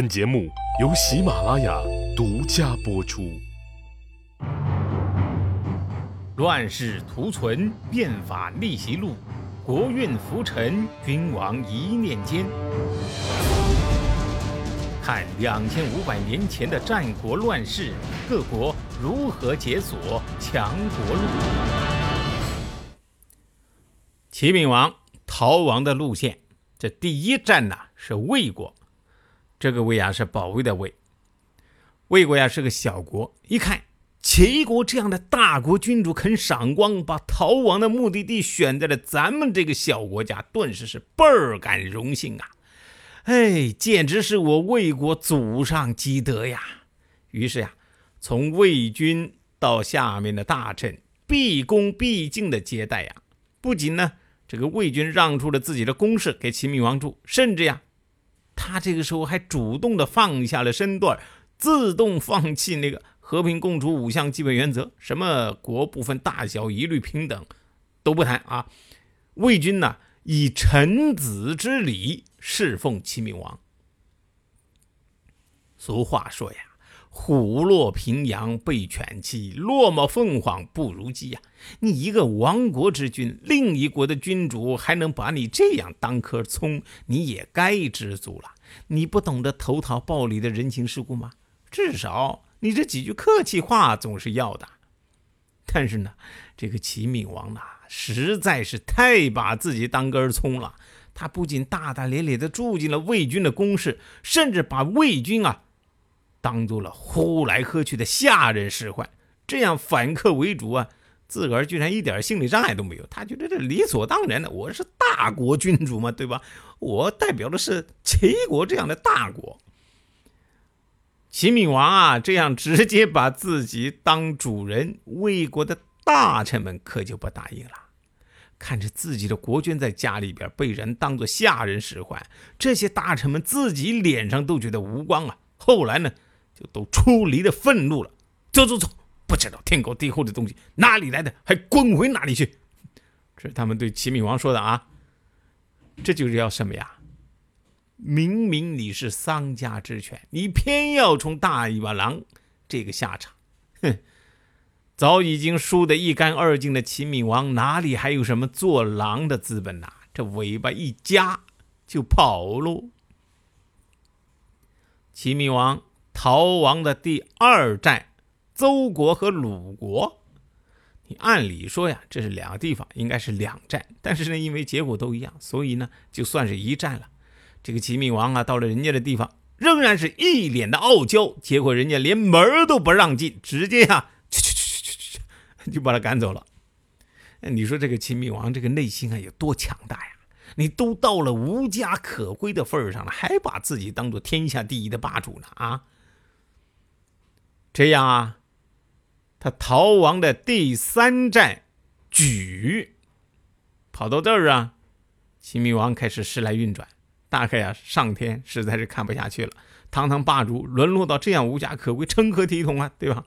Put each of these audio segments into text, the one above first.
本节目由喜马拉雅独家播出。乱世图存，变法逆袭录，国运浮沉，君王一念间。看两千五百年前的战国乱世，各国如何解锁强国路。齐闵王逃亡的路线，这第一站呢是魏国。这个魏呀是保卫的魏，魏国呀是个小国，一看齐国这样的大国君主肯赏光，把逃亡的目的地选在了咱们这个小国家，顿时是倍儿感荣幸啊！哎，简直是我魏国祖上积德呀！于是呀，从魏军到下面的大臣，毕恭毕敬的接待呀。不仅呢，这个魏军让出了自己的宫室给齐闵王住，甚至呀。他这个时候还主动的放下了身段，自动放弃那个和平共处五项基本原则，什么国不分大小一律平等都不谈啊。魏军呢，以臣子之礼侍奉齐闵王。俗话说呀。虎落平阳被犬欺，落寞凤凰不如鸡呀！你一个亡国之君，另一国的君主还能把你这样当颗葱，你也该知足了。你不懂得投桃报李的人情世故吗？至少你这几句客气话总是要的。但是呢，这个齐闵王呐，实在是太把自己当根葱了。他不仅大大咧咧地住进了魏军的宫室，甚至把魏军啊。当做了呼来喝去的下人使唤，这样反客为主啊！自个儿居然一点心理障碍都没有，他觉得这理所当然的。我是大国君主嘛，对吧？我代表的是齐国这样的大国。齐闵王啊，这样直接把自己当主人，魏国的大臣们可就不答应了。看着自己的国君在家里边被人当做下人使唤，这些大臣们自己脸上都觉得无光啊。后来呢？就都出离的愤怒了，走走走，不知道天高地厚的东西哪里来的，还滚回哪里去！这是他们对齐闵王说的啊。这就是要什么呀？明明你是丧家之犬，你偏要充大尾巴狼，这个下场，哼！早已经输得一干二净的齐闵王，哪里还有什么做狼的资本呐？这尾巴一夹就跑喽。齐闵王。逃亡的第二站，邹国和鲁国。按理说呀，这是两个地方，应该是两站。但是呢，因为结果都一样，所以呢，就算是一站了。这个齐闵王啊，到了人家的地方，仍然是一脸的傲娇。结果人家连门都不让进，直接呀，去去去去去去，就把他赶走了。你说这个齐闵王这个内心啊，有多强大呀？你都到了无家可归的份上了，还把自己当做天下第一的霸主呢？啊！这样啊，他逃亡的第三站，莒，跑到这儿啊，齐闵王开始时来运转，大概啊，上天实在是看不下去了，堂堂霸主沦落到这样无家可归，成何体统啊，对吧？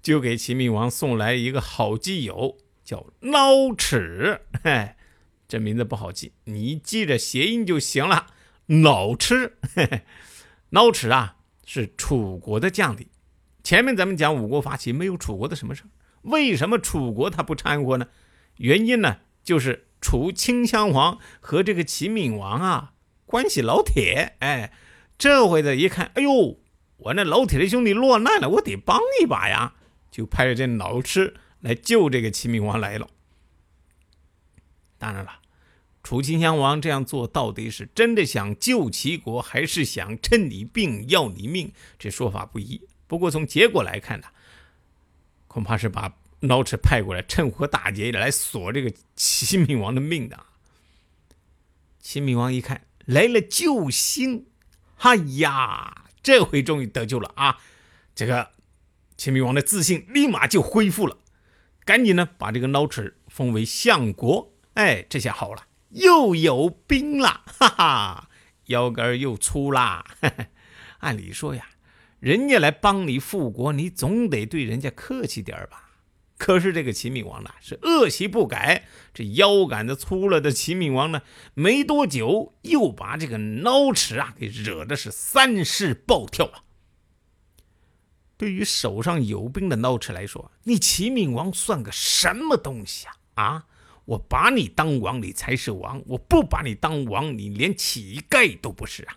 就给齐闵王送来一个好基友，叫孬齿，嘿，这名字不好记，你记着谐音就行了。孬齿，孬齿啊，是楚国的将领。前面咱们讲五国发起，没有楚国的什么事为什么楚国他不掺和呢？原因呢，就是楚顷襄王和这个齐闵王啊关系老铁。哎，这回子一看，哎呦，我那老铁的兄弟落难了，我得帮一把呀，就派着这老师来救这个齐闵王来了。当然了，楚顷襄王这样做到底是真的想救齐国，还是想趁你病要你命？这说法不一。不过从结果来看呢，恐怕是把孬齿派过来趁火打劫来索这个齐闵王的命的。齐闵王一看来了救星，哎呀，这回终于得救了啊！这个齐闵王的自信立马就恢复了，赶紧呢把这个孬齿封为相国。哎，这下好了，又有兵了，哈哈，腰杆又粗啦。按理说呀。人家来帮你复国，你总得对人家客气点吧？可是这个齐闵王呢，是恶习不改。这腰杆子粗了的齐闵王呢，没多久又把这个孬齿啊给惹的是三世暴跳啊。对于手上有兵的孬齿来说，你齐闵王算个什么东西啊？啊，我把你当王，你才是王；我不把你当王，你连乞丐都不是啊！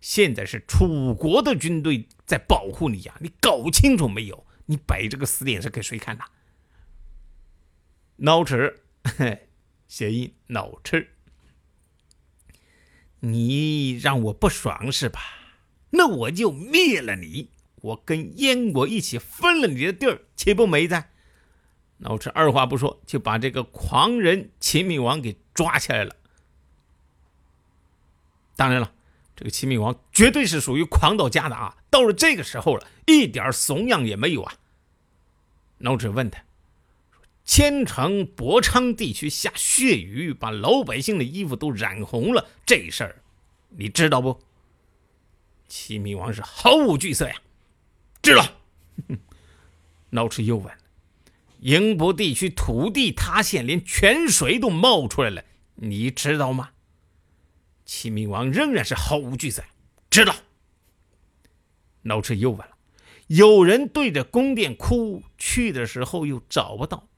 现在是楚国的军队在保护你呀，你搞清楚没有？你摆这个死脸色给谁看呐？孬齿，谐音脑吃。你让我不爽是吧？那我就灭了你！我跟燕国一起分了你的地儿，岂不美哉？孬齿二话不说就把这个狂人秦闵王给抓起来了。当然了，这个齐闵王绝对是属于狂到家的啊！到了这个时候了，一点怂样也没有啊！孬齿问他。说千城博昌地区下血雨，把老百姓的衣服都染红了。这事儿你知道不？齐闵王是毫无惧色呀，知道。孬齿又问：营博地区土地塌陷，连泉水都冒出来了，你知道吗？齐闵王仍然是毫无惧色，知道。老车又问了：有人对着宫殿哭，去的时候又找不到。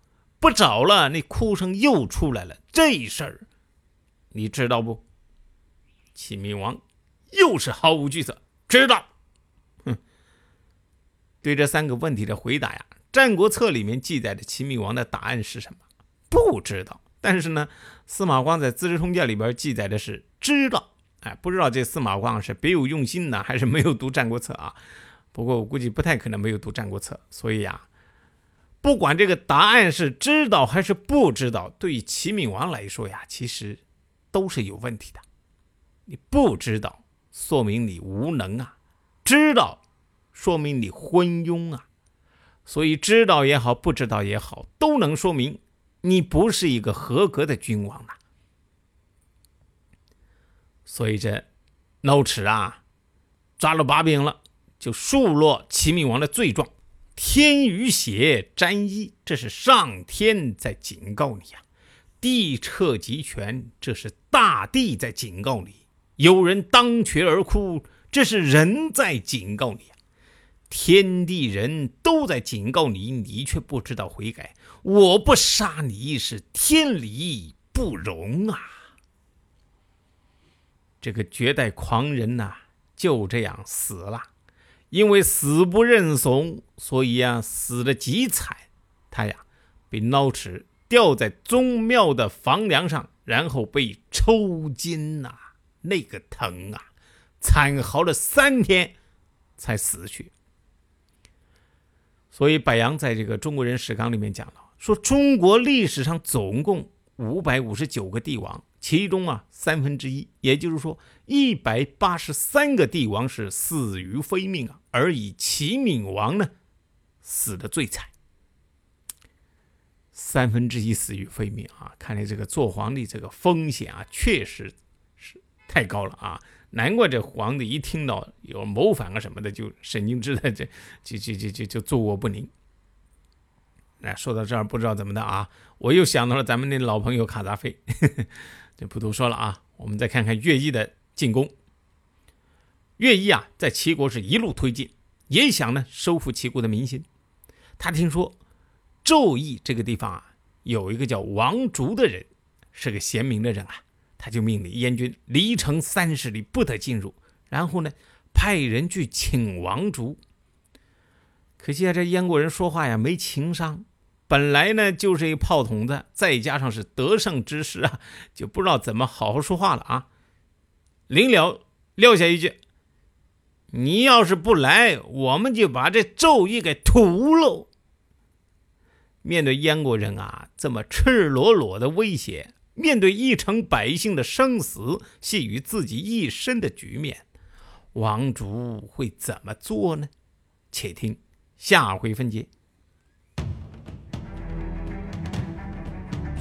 不找了，那哭声又出来了。这事儿你知道不？齐闵王又是毫无惧色，知道。哼，对这三个问题的回答呀，《战国策》里面记载的齐闵王的答案是什么？不知道。但是呢，司马光在《资治通鉴》里边记载的是知道。哎，不知道这司马光是别有用心呢，还是没有读《战国策》啊？不过我估计不太可能没有读《战国策》，所以呀。不管这个答案是知道还是不知道，对于齐闵王来说呀，其实都是有问题的。你不知道，说明你无能啊；知道，说明你昏庸啊。所以，知道也好，不知道也好，都能说明你不是一个合格的君王啊。所以，这孬齿啊，抓了把柄了，就数落齐闵王的罪状。天与血沾衣，这是上天在警告你呀；地彻极权，这是大地在警告你；有人当瘸而哭，这是人在警告你呀。天地人都在警告你，你却不知道悔改。我不杀你是天理不容啊！这个绝代狂人呐，就这样死了。因为死不认怂，所以啊，死的极惨。他呀，被孬齿吊在宗庙的房梁上，然后被抽筋呐，那个疼啊，惨嚎了三天才死去。所以，柏杨在这个《中国人史纲》里面讲了，说中国历史上总共五百五十九个帝王。其中啊，三分之一，也就是说，一百八十三个帝王是死于非命啊，而以齐闵王呢，死的最惨，三分之一死于非命啊！看来这个做皇帝这个风险啊，确实是太高了啊！难怪这皇帝一听到有谋反啊什么的，就神经质的这就就就就就坐卧不宁。那说到这儿，不知道怎么的啊，我又想到了咱们那老朋友卡扎菲。就不多说了啊，我们再看看乐毅的进攻。乐毅啊，在齐国是一路推进，也想呢收复齐国的民心。他听说纣邑这个地方啊，有一个叫王竹的人，是个贤明的人啊，他就命令燕军离城三十里不得进入，然后呢派人去请王竹。可惜啊，这燕国人说话呀没情商。本来呢就是一炮筒子，再加上是得胜之时啊，就不知道怎么好好说话了啊。临了撂下一句：“你要是不来，我们就把这咒义给屠了。”面对燕国人啊这么赤裸裸的威胁，面对一城百姓的生死系于自己一身的局面，王竹会怎么做呢？且听下回分解。